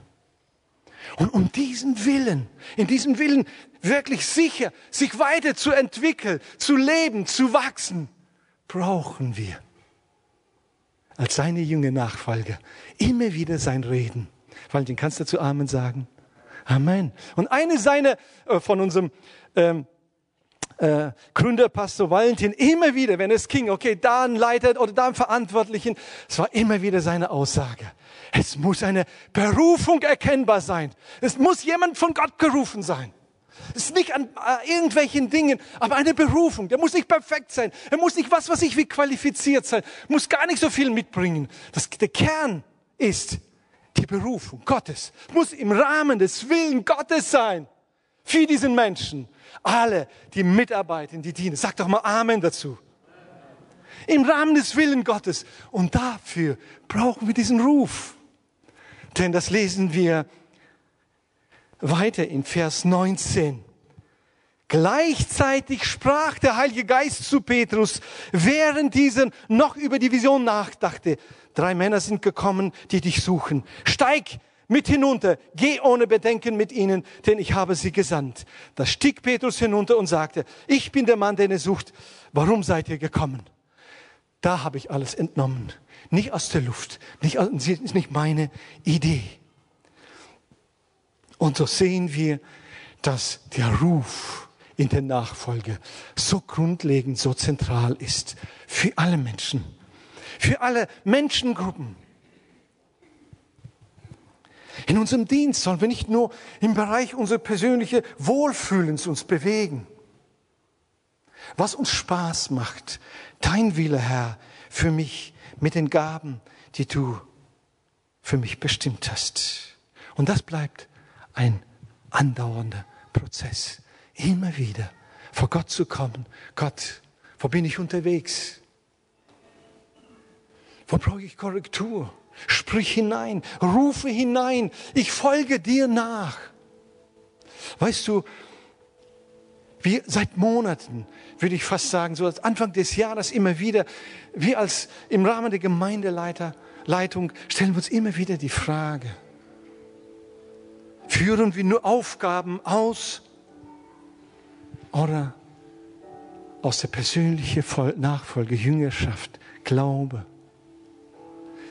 Und um diesen Willen, in diesem Willen wirklich sicher, sich weiterzuentwickeln, zu leben, zu wachsen, brauchen wir als seine junge Nachfolger immer wieder sein Reden. Valentin, kannst du dazu Amen sagen? Amen. Und eine seiner äh, von unserem ähm, äh, Gründer Pastor Valentin immer wieder, wenn es ging, okay, da ein Leiter oder da ein Verantwortlichen, es war immer wieder seine Aussage. Es muss eine Berufung erkennbar sein. Es muss jemand von Gott gerufen sein. Es ist nicht an äh, irgendwelchen Dingen, aber eine Berufung. Der muss nicht perfekt sein. Er muss nicht was, was ich wie qualifiziert sein. Muss gar nicht so viel mitbringen. Das, der Kern ist die Berufung Gottes. Muss im Rahmen des Willen Gottes sein. Für diesen Menschen. Alle, die mitarbeiten, die dienen. Sag doch mal Amen dazu. Im Rahmen des Willen Gottes. Und dafür brauchen wir diesen Ruf. Denn das lesen wir weiter in Vers 19. Gleichzeitig sprach der Heilige Geist zu Petrus, während dieser noch über die Vision nachdachte. Drei Männer sind gekommen, die dich suchen. Steig mit hinunter, geh ohne Bedenken mit ihnen, denn ich habe sie gesandt. Da stieg Petrus hinunter und sagte, ich bin der Mann, den ihr sucht. Warum seid ihr gekommen? Da habe ich alles entnommen. Nicht aus der Luft, nicht, nicht meine Idee. Und so sehen wir, dass der Ruf in der Nachfolge so grundlegend, so zentral ist für alle Menschen, für alle Menschengruppen. In unserem Dienst sollen wir nicht nur im Bereich unserer persönlichen Wohlfühlens uns bewegen. Was uns Spaß macht, dein Wille, Herr, für mich mit den Gaben, die du für mich bestimmt hast. Und das bleibt ein andauernder Prozess. Immer wieder vor Gott zu kommen. Gott, wo bin ich unterwegs? Wo brauche ich Korrektur? Sprich hinein, rufe hinein, ich folge dir nach. Weißt du, wie seit Monaten, würde ich fast sagen, so als Anfang des Jahres immer wieder, wir als im Rahmen der Gemeindeleitung stellen wir uns immer wieder die Frage, Führen wir nur Aufgaben aus oder aus der persönlichen Nachfolge, Jüngerschaft, Glaube?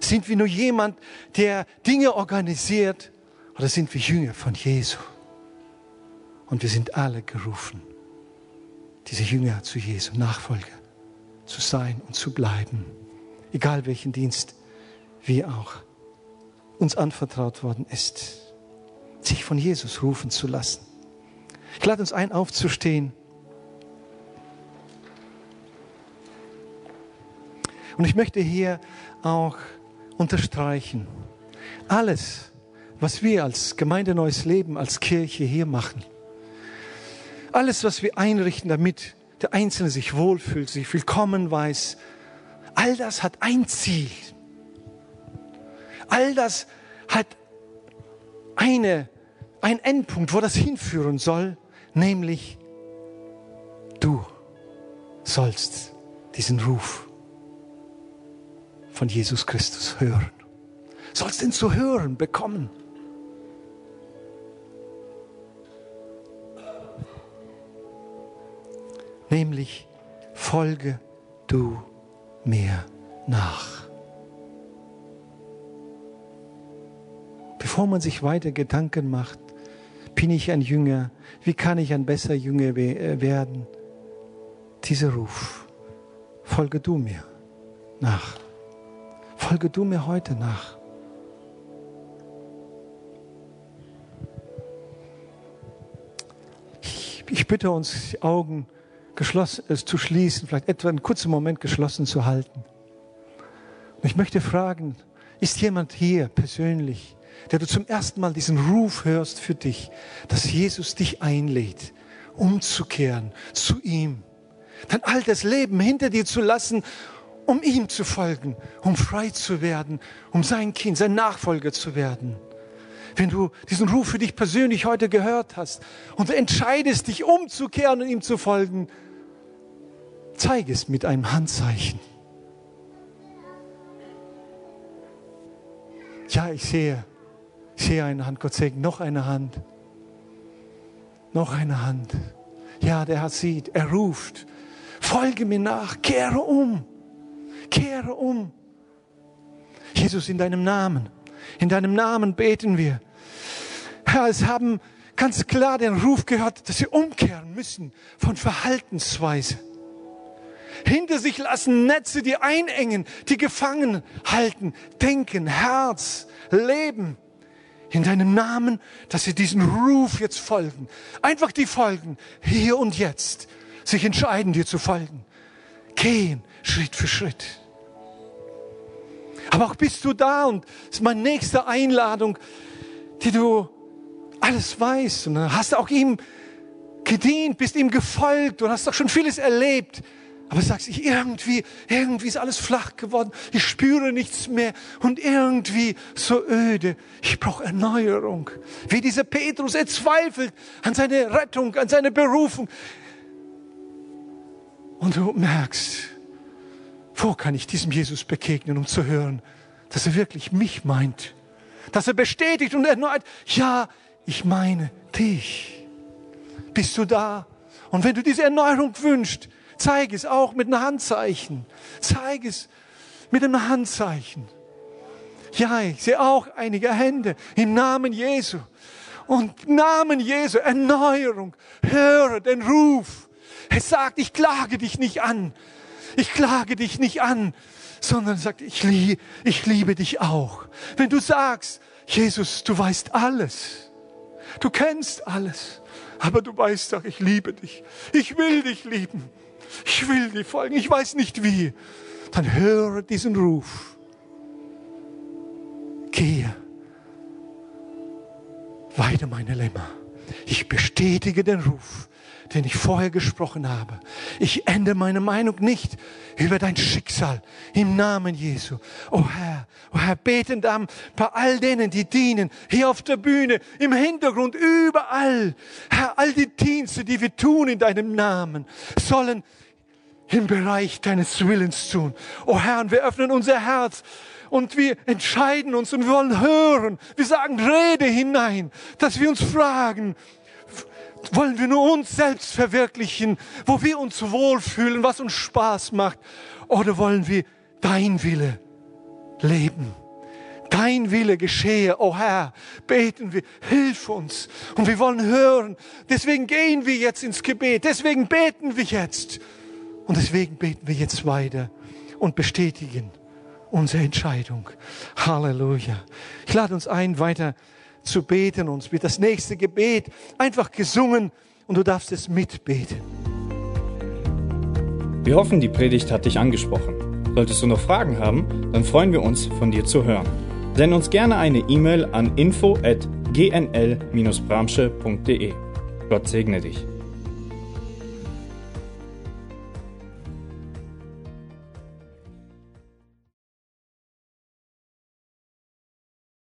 Sind wir nur jemand, der Dinge organisiert oder sind wir Jünger von Jesu? Und wir sind alle gerufen, diese Jünger zu Jesu, Nachfolger zu sein und zu bleiben, egal welchen Dienst wir auch uns anvertraut worden ist, sich von Jesus rufen zu lassen. Ich lade uns ein, aufzustehen. Und ich möchte hier auch unterstreichen, alles, was wir als Gemeinde Neues Leben, als Kirche hier machen, alles, was wir einrichten, damit der Einzelne sich wohlfühlt, sich willkommen weiß, all das hat ein Ziel. All das hat eine, ein Endpunkt, wo das hinführen soll, nämlich du sollst diesen Ruf von Jesus Christus hören. Sollst ihn zu hören bekommen. Nämlich folge du mir nach. Bevor man sich weiter Gedanken macht, bin ich ein Jünger, wie kann ich ein besser Jünger äh, werden? Dieser Ruf, folge du mir nach. Folge du mir heute nach. Ich, ich bitte uns, die Augen geschlossen, äh, zu schließen, vielleicht etwa einen kurzen Moment geschlossen zu halten. Und ich möchte fragen, ist jemand hier persönlich, der du zum ersten Mal diesen Ruf hörst für dich, dass Jesus dich einlädt, umzukehren zu ihm, dein altes Leben hinter dir zu lassen, um ihm zu folgen, um frei zu werden, um sein Kind, sein Nachfolger zu werden. Wenn du diesen Ruf für dich persönlich heute gehört hast und du entscheidest dich umzukehren und ihm zu folgen, zeige es mit einem Handzeichen. Ja, ich sehe, ich sehe eine Hand. Gott segne noch eine Hand. Noch eine Hand. Ja, der Herr sieht, er ruft. Folge mir nach, kehre um. Kehre um. Jesus, in deinem Namen, in deinem Namen beten wir. Herr, es haben ganz klar den Ruf gehört, dass wir umkehren müssen von Verhaltensweise. Hinter sich lassen Netze, die einengen, die gefangen halten, denken, Herz, Leben in deinem Namen, dass sie diesen Ruf jetzt folgen. Einfach die folgen, hier und jetzt, sich entscheiden, dir zu folgen. Gehen, Schritt für Schritt. Aber auch bist du da und das ist meine nächste Einladung, die du alles weißt und hast auch ihm gedient, bist ihm gefolgt und hast doch schon vieles erlebt. Aber sagst ich irgendwie, irgendwie ist alles flach geworden. Ich spüre nichts mehr und irgendwie so öde. Ich brauche Erneuerung. Wie dieser Petrus, er zweifelt an seine Rettung, an seine Berufung. Und du merkst, wo kann ich diesem Jesus begegnen, um zu hören, dass er wirklich mich meint? Dass er bestätigt und erneut, ja, ich meine dich. Bist du da? Und wenn du diese Erneuerung wünschst, Zeig es auch mit einem Handzeichen. Zeig es mit einem Handzeichen. Ja, ich sehe auch einige Hände im Namen Jesu. Und im Namen Jesu, Erneuerung. Höre den Ruf. Er sagt, ich klage dich nicht an. Ich klage dich nicht an, sondern sagt, ich, lieb, ich liebe dich auch. Wenn du sagst, Jesus, du weißt alles. Du kennst alles. Aber du weißt doch, ich liebe dich. Ich will dich lieben ich will dir folgen, ich weiß nicht wie, dann höre diesen Ruf. Gehe. Weide meine Lämmer. Ich bestätige den Ruf, den ich vorher gesprochen habe. Ich ändere meine Meinung nicht über dein Schicksal im Namen Jesu. Oh Herr, oh Herr, beten dann bei all denen, die dienen, hier auf der Bühne, im Hintergrund, überall. Herr, all die Dienste, die wir tun in deinem Namen, sollen im Bereich deines Willens tun. Oh Herr, wir öffnen unser Herz und wir entscheiden uns und wir wollen hören. Wir sagen Rede hinein, dass wir uns fragen, wollen wir nur uns selbst verwirklichen, wo wir uns wohlfühlen, was uns Spaß macht, oder wollen wir dein Wille leben? Dein Wille geschehe, o oh Herr, beten wir, hilf uns. Und wir wollen hören. Deswegen gehen wir jetzt ins Gebet. Deswegen beten wir jetzt. Und deswegen beten wir jetzt weiter und bestätigen unsere Entscheidung. Halleluja. Ich lade uns ein, weiter zu beten. Uns wird das nächste Gebet einfach gesungen und du darfst es mitbeten.
Wir hoffen, die Predigt hat dich angesprochen. Solltest du noch Fragen haben, dann freuen wir uns, von dir zu hören. Send uns gerne eine E-Mail an info at gnl-bramsche.de. Gott segne dich.